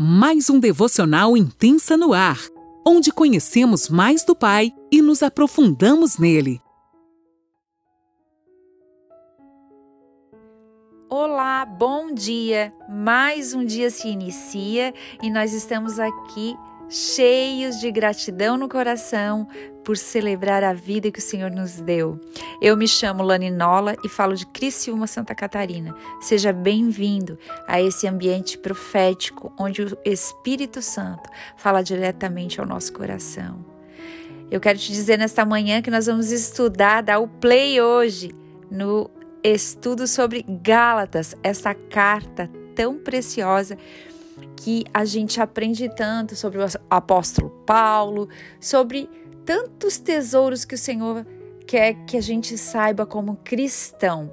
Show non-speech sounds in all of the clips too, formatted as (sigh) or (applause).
mais um devocional intensa no ar, onde conhecemos mais do Pai e nos aprofundamos nele. Olá, bom dia! Mais um dia se inicia e nós estamos aqui cheios de gratidão no coração por celebrar a vida que o Senhor nos deu. Eu me chamo Lani Nola e falo de Criciúma, Santa Catarina. Seja bem-vindo a esse ambiente profético onde o Espírito Santo fala diretamente ao nosso coração. Eu quero te dizer nesta manhã que nós vamos estudar, dar o play hoje no estudo sobre Gálatas, essa carta tão preciosa que a gente aprende tanto sobre o apóstolo Paulo, sobre tantos tesouros que o Senhor quer que a gente saiba como cristão.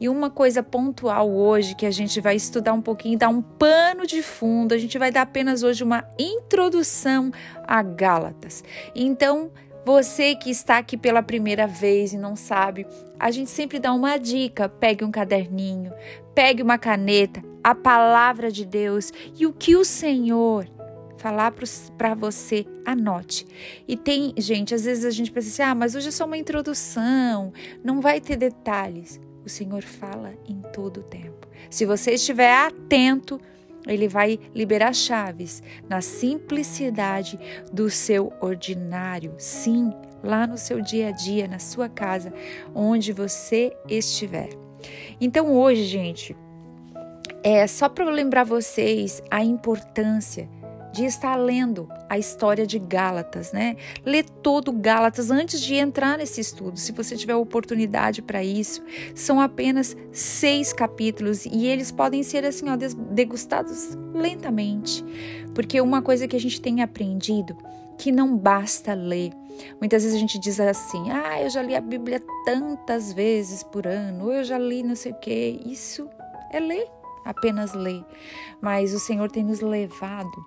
E uma coisa pontual hoje que a gente vai estudar um pouquinho, dar um pano de fundo, a gente vai dar apenas hoje uma introdução a Gálatas. Então, você que está aqui pela primeira vez e não sabe, a gente sempre dá uma dica: pegue um caderninho, pegue uma caneta, a palavra de Deus e o que o Senhor falar para você, anote. E tem, gente, às vezes a gente pensa assim: ah, mas hoje é só uma introdução, não vai ter detalhes. O Senhor fala em todo o tempo. Se você estiver atento, ele vai liberar chaves na simplicidade do seu ordinário. Sim, lá no seu dia a dia, na sua casa, onde você estiver. Então, hoje, gente, é só para lembrar vocês a importância de estar lendo a história de Gálatas, né? Ler todo Gálatas antes de entrar nesse estudo, se você tiver oportunidade para isso. São apenas seis capítulos e eles podem ser assim, ó, degustados lentamente, porque uma coisa que a gente tem aprendido que não basta ler. Muitas vezes a gente diz assim: ah, eu já li a Bíblia tantas vezes por ano, ou eu já li não sei o quê. Isso é ler apenas ler, mas o Senhor tem nos levado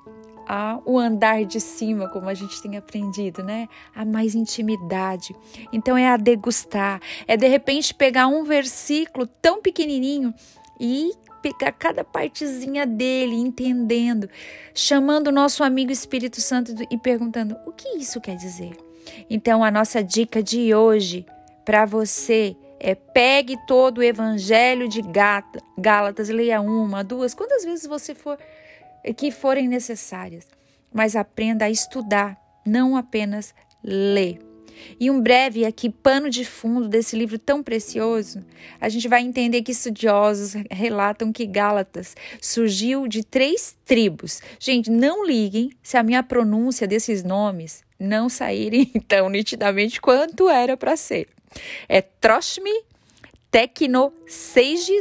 o andar de cima, como a gente tem aprendido, né? A mais intimidade. Então é a degustar, é de repente pegar um versículo tão pequenininho e pegar cada partezinha dele, entendendo, chamando o nosso amigo Espírito Santo e perguntando: o que isso quer dizer? Então, a nossa dica de hoje para você é, pegue todo o evangelho de Gálatas, leia uma, duas, quantas vezes você for que forem necessárias, mas aprenda a estudar, não apenas ler. E um breve aqui pano de fundo desse livro tão precioso, a gente vai entender que estudiosos relatam que Gálatas surgiu de três tribos. Gente, não liguem se a minha pronúncia desses nomes não saírem (laughs) tão nitidamente quanto era para ser é Troshmi, Tecno,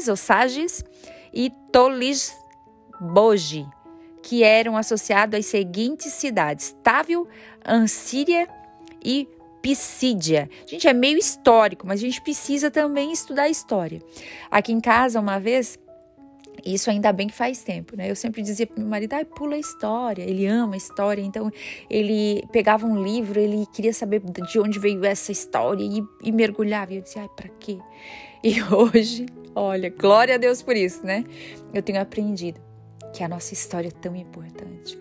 ou Sages e Tolisboji, que eram associados às seguintes cidades: Távil, Ansíria e Pisídia. Gente, é meio histórico, mas a gente precisa também estudar história. Aqui em casa, uma vez, isso ainda bem que faz tempo, né? Eu sempre dizia para meu marido, ai, pula a história. Ele ama a história, então ele pegava um livro, ele queria saber de onde veio essa história e, e mergulhava. E eu dizia, ai, para quê? E (laughs) hoje, olha, glória a Deus por isso, né? Eu tenho aprendido que a nossa história é tão importante,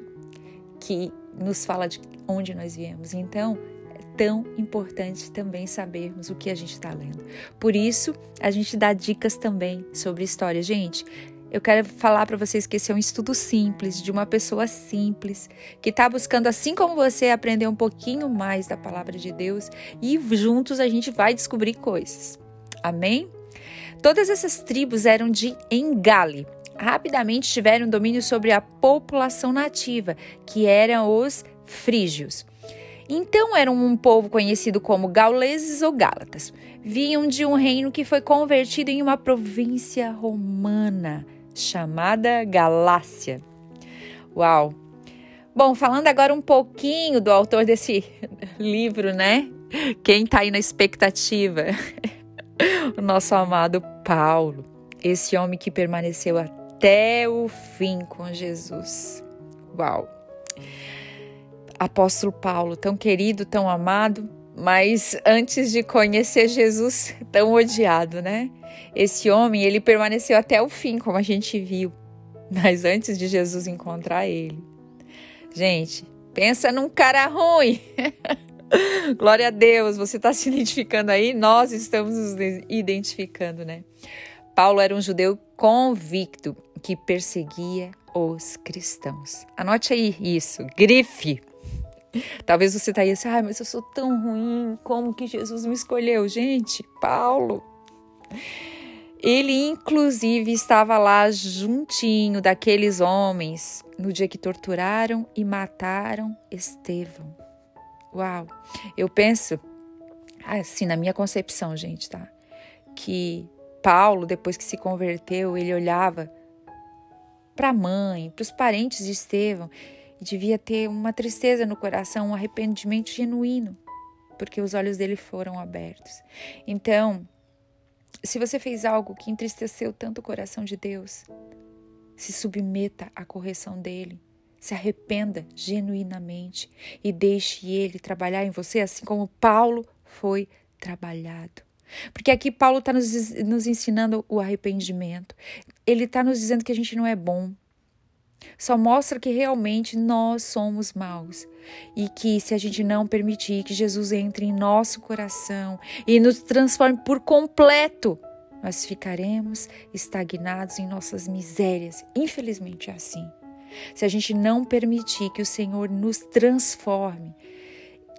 que nos fala de onde nós viemos. Então, é tão importante também sabermos o que a gente está lendo. Por isso, a gente dá dicas também sobre história. Gente, eu quero falar para vocês que esse é um estudo simples, de uma pessoa simples, que está buscando, assim como você, aprender um pouquinho mais da palavra de Deus e juntos a gente vai descobrir coisas. Amém? Todas essas tribos eram de Engale. Rapidamente tiveram domínio sobre a população nativa, que eram os frígios. Então eram um povo conhecido como gauleses ou gálatas. Vinham de um reino que foi convertido em uma província romana chamada Galácia. Uau! Bom, falando agora um pouquinho do autor desse (laughs) livro, né? Quem tá aí na expectativa? (laughs) o nosso amado Paulo, esse homem que permaneceu até o fim com Jesus. Uau! Apóstolo Paulo, tão querido, tão amado, mas antes de conhecer Jesus, tão odiado, né? Esse homem, ele permaneceu até o fim, como a gente viu. Mas antes de Jesus encontrar ele, gente, pensa num cara ruim. (laughs) Glória a Deus, você está se identificando aí, nós estamos nos identificando, né? Paulo era um judeu convicto que perseguia os cristãos. Anote aí isso, grife. Talvez você está aí assim, ah, mas eu sou tão ruim, como que Jesus me escolheu? Gente, Paulo. Ele, inclusive, estava lá juntinho daqueles homens no dia que torturaram e mataram Estevão. Uau! Eu penso, assim, na minha concepção, gente, tá? Que Paulo, depois que se converteu, ele olhava para a mãe, para os parentes de Estevão devia ter uma tristeza no coração, um arrependimento genuíno, porque os olhos dele foram abertos. Então, se você fez algo que entristeceu tanto o coração de Deus, se submeta à correção dele. Se arrependa genuinamente e deixe ele trabalhar em você, assim como Paulo foi trabalhado. Porque aqui Paulo está nos, nos ensinando o arrependimento. Ele está nos dizendo que a gente não é bom, só mostra que realmente nós somos maus e que se a gente não permitir que Jesus entre em nosso coração e nos transforme por completo, nós ficaremos estagnados em nossas misérias. Infelizmente é assim. Se a gente não permitir que o Senhor nos transforme,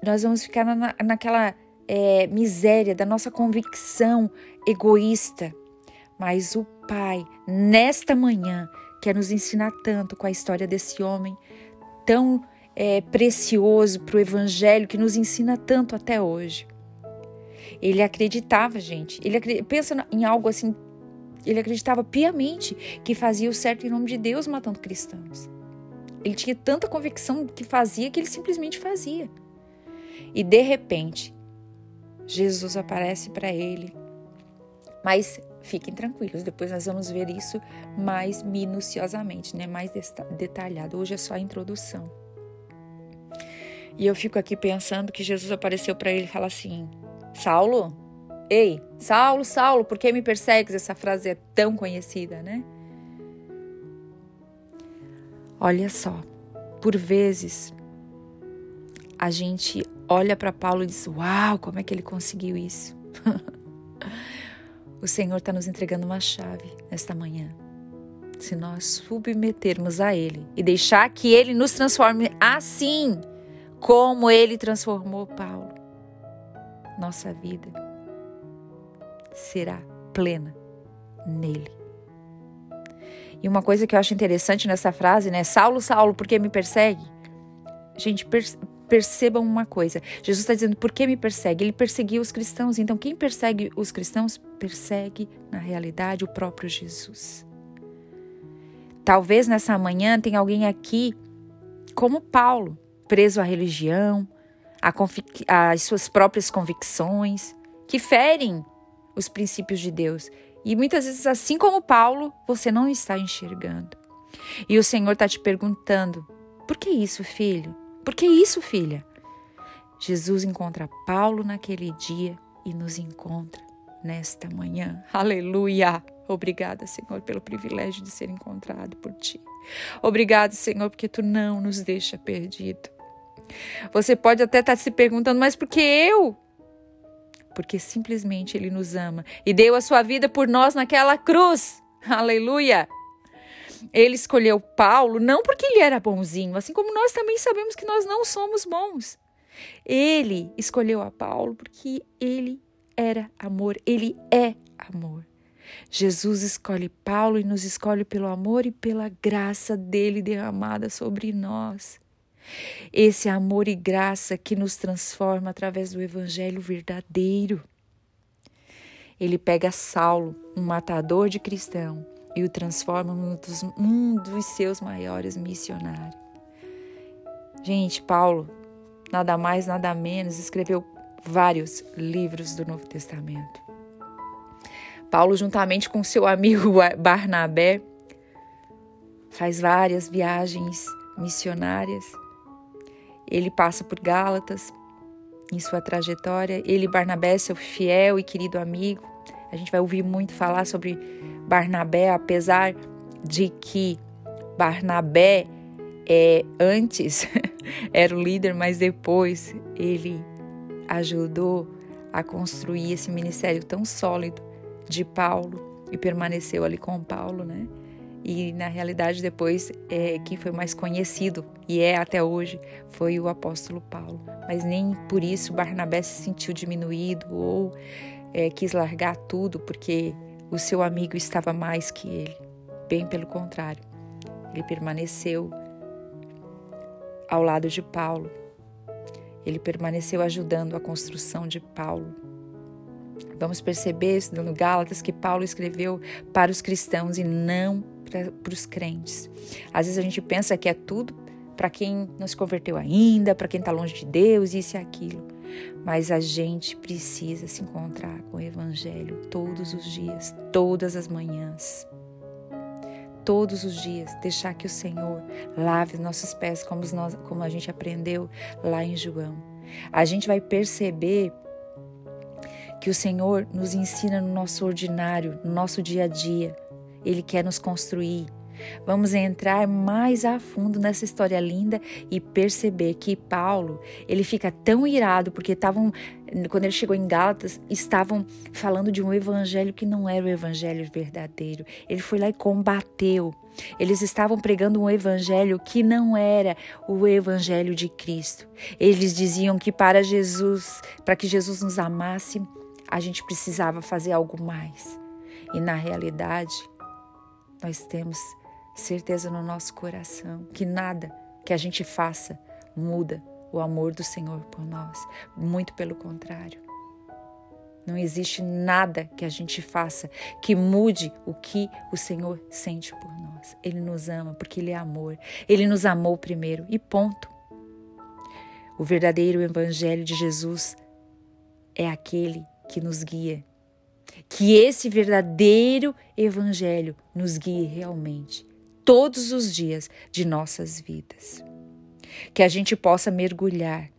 nós vamos ficar na, naquela é, miséria da nossa convicção egoísta. Mas o Pai, nesta manhã, quer nos ensinar tanto com a história desse homem tão é, precioso para o Evangelho, que nos ensina tanto até hoje. Ele acreditava, gente. Ele pensa em algo assim. Ele acreditava piamente que fazia o certo em nome de Deus matando cristãos. Ele tinha tanta convicção que fazia que ele simplesmente fazia. E de repente, Jesus aparece para ele. Mas Fiquem tranquilos, depois nós vamos ver isso mais minuciosamente, né? mais detalhado. Hoje é só a introdução. E eu fico aqui pensando que Jesus apareceu para ele e fala assim: Saulo, ei, Saulo, Saulo, por que me persegues? Essa frase é tão conhecida, né? Olha só, por vezes a gente olha para Paulo e diz: Uau, como é que ele conseguiu isso? (laughs) O Senhor está nos entregando uma chave nesta manhã. Se nós submetermos a Ele e deixar que Ele nos transforme assim como Ele transformou Paulo, nossa vida será plena nele. E uma coisa que eu acho interessante nessa frase, né? Saulo, Saulo, por que me persegue? Gente, percebam uma coisa: Jesus está dizendo, por que me persegue? Ele perseguiu os cristãos. Então, quem persegue os cristãos, persegue, na realidade, o próprio Jesus. Talvez nessa manhã tenha alguém aqui, como Paulo, preso à religião, às suas próprias convicções, que ferem os princípios de Deus. E muitas vezes, assim como Paulo, você não está enxergando. E o Senhor está te perguntando: por que isso, filho? Por que isso, filha? Jesus encontra Paulo naquele dia e nos encontra nesta manhã. Aleluia! Obrigada, Senhor, pelo privilégio de ser encontrado por ti. Obrigado, Senhor, porque tu não nos deixa perdido. Você pode até estar se perguntando, mas por que eu? Porque simplesmente Ele nos ama e deu a sua vida por nós naquela cruz. Aleluia! Ele escolheu Paulo não porque ele era bonzinho, assim como nós também sabemos que nós não somos bons. Ele escolheu a Paulo porque ele era amor, ele é amor. Jesus escolhe Paulo e nos escolhe pelo amor e pela graça dele derramada sobre nós. Esse amor e graça que nos transforma através do evangelho verdadeiro. Ele pega Saulo, um matador de cristão, e o transforma num dos, um dos seus maiores missionários. Gente, Paulo, nada mais, nada menos, escreveu vários livros do Novo Testamento. Paulo, juntamente com seu amigo (laughs) Barnabé, faz várias viagens missionárias. Ele passa por Gálatas em sua trajetória. Ele, Barnabé, seu fiel e querido amigo. A gente vai ouvir muito falar sobre Barnabé, apesar de que Barnabé é, antes (laughs) era o líder, mas depois ele ajudou a construir esse ministério tão sólido de Paulo e permaneceu ali com Paulo, né? E na realidade depois é, quem foi mais conhecido e é até hoje foi o apóstolo Paulo. Mas nem por isso Barnabé se sentiu diminuído ou é, quis largar tudo porque o seu amigo estava mais que ele. Bem pelo contrário, ele permaneceu ao lado de Paulo. Ele permaneceu ajudando a construção de Paulo. Vamos perceber no Gálatas que Paulo escreveu para os cristãos e não para, para os crentes. Às vezes a gente pensa que é tudo para quem não se converteu ainda, para quem está longe de Deus, isso e aquilo. Mas a gente precisa se encontrar com o Evangelho todos os dias, todas as manhãs todos os dias, deixar que o Senhor lave os nossos pés, como, nós, como a gente aprendeu lá em João. A gente vai perceber que o Senhor nos ensina no nosso ordinário, no nosso dia a dia. Ele quer nos construir. Vamos entrar mais a fundo nessa história linda e perceber que Paulo, ele fica tão irado porque estavam quando ele chegou em Gálatas, estavam falando de um evangelho que não era o evangelho verdadeiro. Ele foi lá e combateu. Eles estavam pregando um evangelho que não era o evangelho de Cristo. Eles diziam que para Jesus, para que Jesus nos amasse, a gente precisava fazer algo mais. E na realidade, nós temos certeza no nosso coração que nada que a gente faça muda o amor do Senhor por nós. Muito pelo contrário. Não existe nada que a gente faça que mude o que o Senhor sente por nós. Ele nos ama porque Ele é amor. Ele nos amou primeiro e ponto. O verdadeiro Evangelho de Jesus é aquele que nos guia. Que esse verdadeiro Evangelho nos guie realmente, todos os dias de nossas vidas que a gente possa mergulhar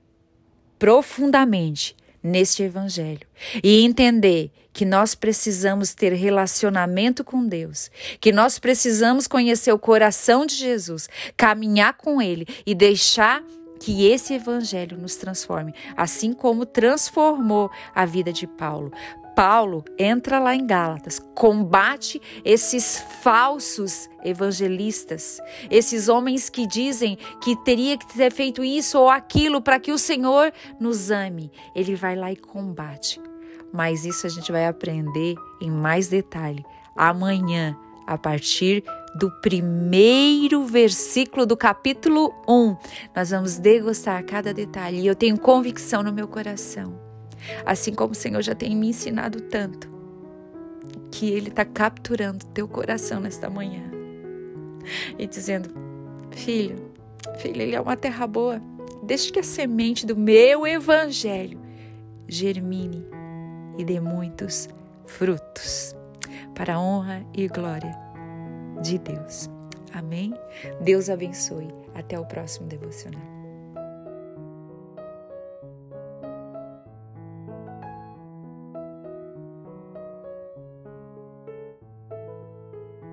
profundamente neste Evangelho e entender que nós precisamos ter relacionamento com Deus, que nós precisamos conhecer o coração de Jesus, caminhar com Ele e deixar que esse Evangelho nos transforme, assim como transformou a vida de Paulo. Paulo entra lá em Gálatas, combate esses falsos evangelistas, esses homens que dizem que teria que ter feito isso ou aquilo para que o Senhor nos ame. Ele vai lá e combate. Mas isso a gente vai aprender em mais detalhe amanhã, a partir do primeiro versículo do capítulo 1. Nós vamos degustar cada detalhe e eu tenho convicção no meu coração Assim como o Senhor já tem me ensinado tanto, que Ele está capturando teu coração nesta manhã e dizendo: Filho, filho, Ele é uma terra boa. Deixe que a semente do meu evangelho germine e dê muitos frutos para a honra e glória de Deus. Amém? Deus abençoe. Até o próximo devocional.